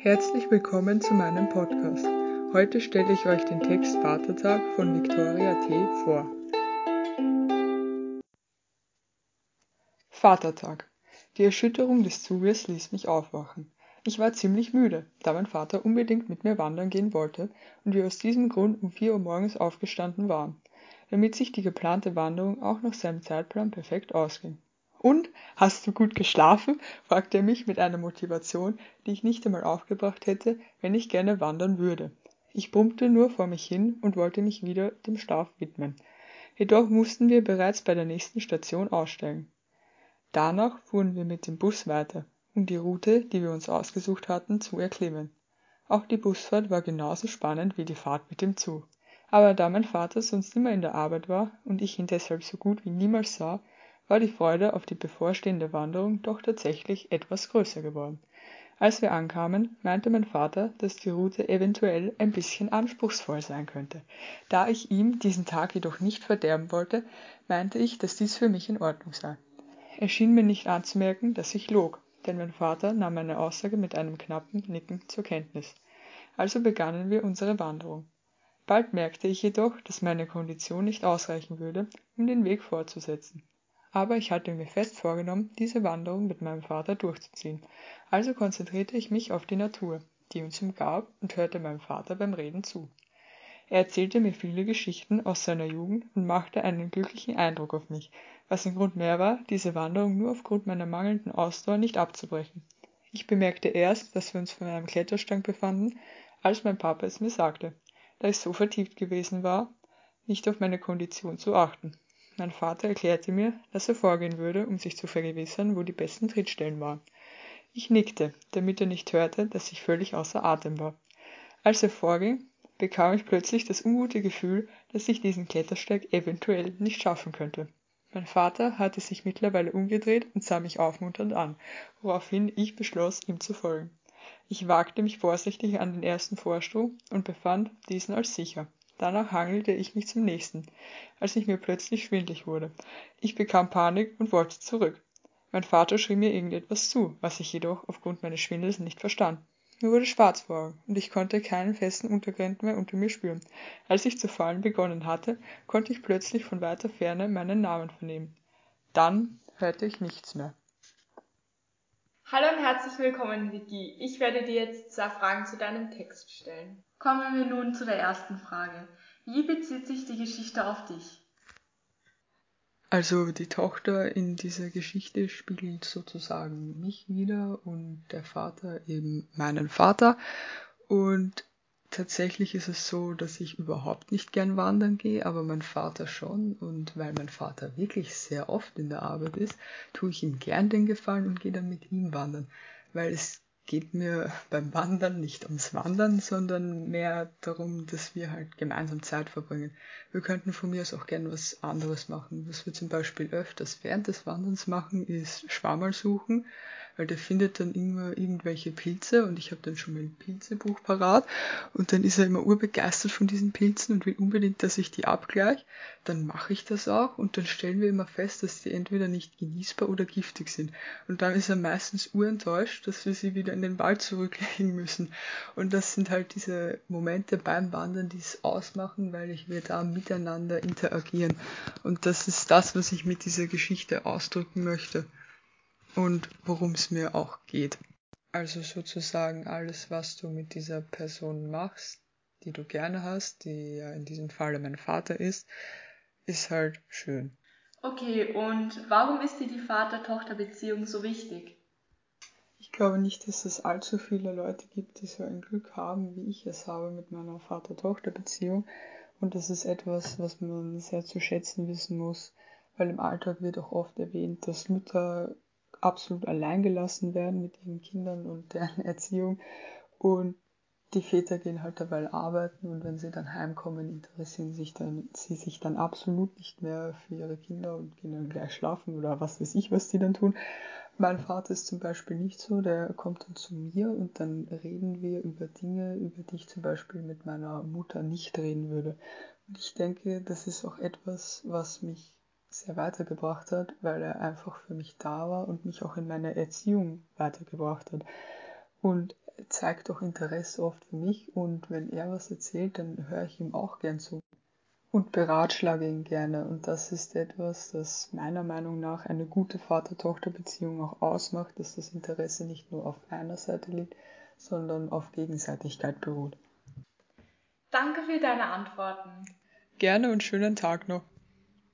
Herzlich willkommen zu meinem Podcast. Heute stelle ich euch den Text Vatertag von Victoria T. vor. Vatertag. Die Erschütterung des Zuges ließ mich aufwachen. Ich war ziemlich müde, da mein Vater unbedingt mit mir wandern gehen wollte und wir aus diesem Grund um vier Uhr morgens aufgestanden waren, damit sich die geplante Wanderung auch nach seinem Zeitplan perfekt ausging. Und, hast du gut geschlafen? fragte er mich mit einer Motivation, die ich nicht einmal aufgebracht hätte, wenn ich gerne wandern würde. Ich brummte nur vor mich hin und wollte mich wieder dem Schlaf widmen. Jedoch mussten wir bereits bei der nächsten Station aussteigen. Danach fuhren wir mit dem Bus weiter, um die Route, die wir uns ausgesucht hatten, zu erklimmen. Auch die Busfahrt war genauso spannend wie die Fahrt mit dem Zug. Aber da mein Vater sonst immer in der Arbeit war und ich ihn deshalb so gut wie niemals sah, war die Freude auf die bevorstehende Wanderung doch tatsächlich etwas größer geworden. Als wir ankamen, meinte mein Vater, dass die Route eventuell ein bisschen anspruchsvoll sein könnte. Da ich ihm diesen Tag jedoch nicht verderben wollte, meinte ich, dass dies für mich in Ordnung sei. Er schien mir nicht anzumerken, dass ich log, denn mein Vater nahm meine Aussage mit einem knappen Nicken zur Kenntnis. Also begannen wir unsere Wanderung. Bald merkte ich jedoch, dass meine Kondition nicht ausreichen würde, um den Weg fortzusetzen aber ich hatte mir fest vorgenommen, diese Wanderung mit meinem Vater durchzuziehen. Also konzentrierte ich mich auf die Natur, die uns umgab, und hörte meinem Vater beim Reden zu. Er erzählte mir viele Geschichten aus seiner Jugend und machte einen glücklichen Eindruck auf mich, was ein Grund mehr war, diese Wanderung nur aufgrund meiner mangelnden Ausdauer nicht abzubrechen. Ich bemerkte erst, dass wir uns vor einem Klettersteig befanden, als mein Papa es mir sagte, da ich so vertieft gewesen war, nicht auf meine Kondition zu achten. Mein Vater erklärte mir, dass er vorgehen würde, um sich zu vergewissern, wo die besten Trittstellen waren. Ich nickte, damit er nicht hörte, dass ich völlig außer Atem war. Als er vorging, bekam ich plötzlich das ungute Gefühl, dass ich diesen Klettersteig eventuell nicht schaffen könnte. Mein Vater hatte sich mittlerweile umgedreht und sah mich aufmunternd an, woraufhin ich beschloss, ihm zu folgen. Ich wagte mich vorsichtig an den ersten Vorsprung und befand diesen als sicher. Danach hangelte ich mich zum nächsten, als ich mir plötzlich schwindlig wurde. Ich bekam Panik und wollte zurück. Mein Vater schrie mir irgendetwas zu, was ich jedoch aufgrund meines Schwindels nicht verstand. Mir wurde schwarz vor Augen und ich konnte keinen festen Untergrund mehr unter mir spüren. Als ich zu fallen begonnen hatte, konnte ich plötzlich von weiter Ferne meinen Namen vernehmen. Dann hörte ich nichts mehr. Hallo und herzlich willkommen, Vicky. Ich werde dir jetzt zwei Fragen zu deinem Text stellen. Kommen wir nun zu der ersten Frage. Wie bezieht sich die Geschichte auf dich? Also die Tochter in dieser Geschichte spiegelt sozusagen mich wieder und der Vater eben meinen Vater. Und tatsächlich ist es so, dass ich überhaupt nicht gern wandern gehe, aber mein Vater schon. Und weil mein Vater wirklich sehr oft in der Arbeit ist, tue ich ihm gern den Gefallen und gehe dann mit ihm wandern. Weil es geht mir beim Wandern nicht ums Wandern, sondern mehr darum, dass wir halt gemeinsam Zeit verbringen. Wir könnten von mir aus auch gern was anderes machen. Was wir zum Beispiel öfters während des Wanderns machen, ist Schwammerl suchen weil der findet dann immer irgendwelche Pilze und ich habe dann schon mein Pilzebuch parat und dann ist er immer urbegeistert von diesen Pilzen und will unbedingt, dass ich die abgleiche. Dann mache ich das auch und dann stellen wir immer fest, dass die entweder nicht genießbar oder giftig sind. Und dann ist er meistens urenttäuscht, dass wir sie wieder in den Wald zurücklegen müssen. Und das sind halt diese Momente beim Wandern, die es ausmachen, weil wir da miteinander interagieren. Und das ist das, was ich mit dieser Geschichte ausdrücken möchte und worum es mir auch geht. Also sozusagen alles, was du mit dieser Person machst, die du gerne hast, die ja in diesem Falle mein Vater ist, ist halt schön. Okay, und warum ist dir die Vater-Tochter-Beziehung so wichtig? Ich glaube nicht, dass es allzu viele Leute gibt, die so ein Glück haben, wie ich es habe mit meiner Vater-Tochter-Beziehung. Und das ist etwas, was man sehr zu schätzen wissen muss, weil im Alltag wird auch oft erwähnt, dass Mütter absolut allein gelassen werden mit ihren Kindern und deren Erziehung. Und die Väter gehen halt dabei arbeiten und wenn sie dann heimkommen, interessieren sich dann, sie sich dann absolut nicht mehr für ihre Kinder und gehen dann gleich schlafen oder was weiß ich, was die dann tun. Mein Vater ist zum Beispiel nicht so, der kommt dann zu mir und dann reden wir über Dinge, über die ich zum Beispiel mit meiner Mutter nicht reden würde. Und ich denke, das ist auch etwas, was mich sehr weitergebracht hat, weil er einfach für mich da war und mich auch in meiner Erziehung weitergebracht hat. Und zeigt auch Interesse oft für mich und wenn er was erzählt, dann höre ich ihm auch gern zu und beratschlage ihn gerne. Und das ist etwas, das meiner Meinung nach eine gute Vater-Tochter-Beziehung auch ausmacht, dass das Interesse nicht nur auf einer Seite liegt, sondern auf Gegenseitigkeit beruht. Danke für deine Antworten. Gerne und schönen Tag noch.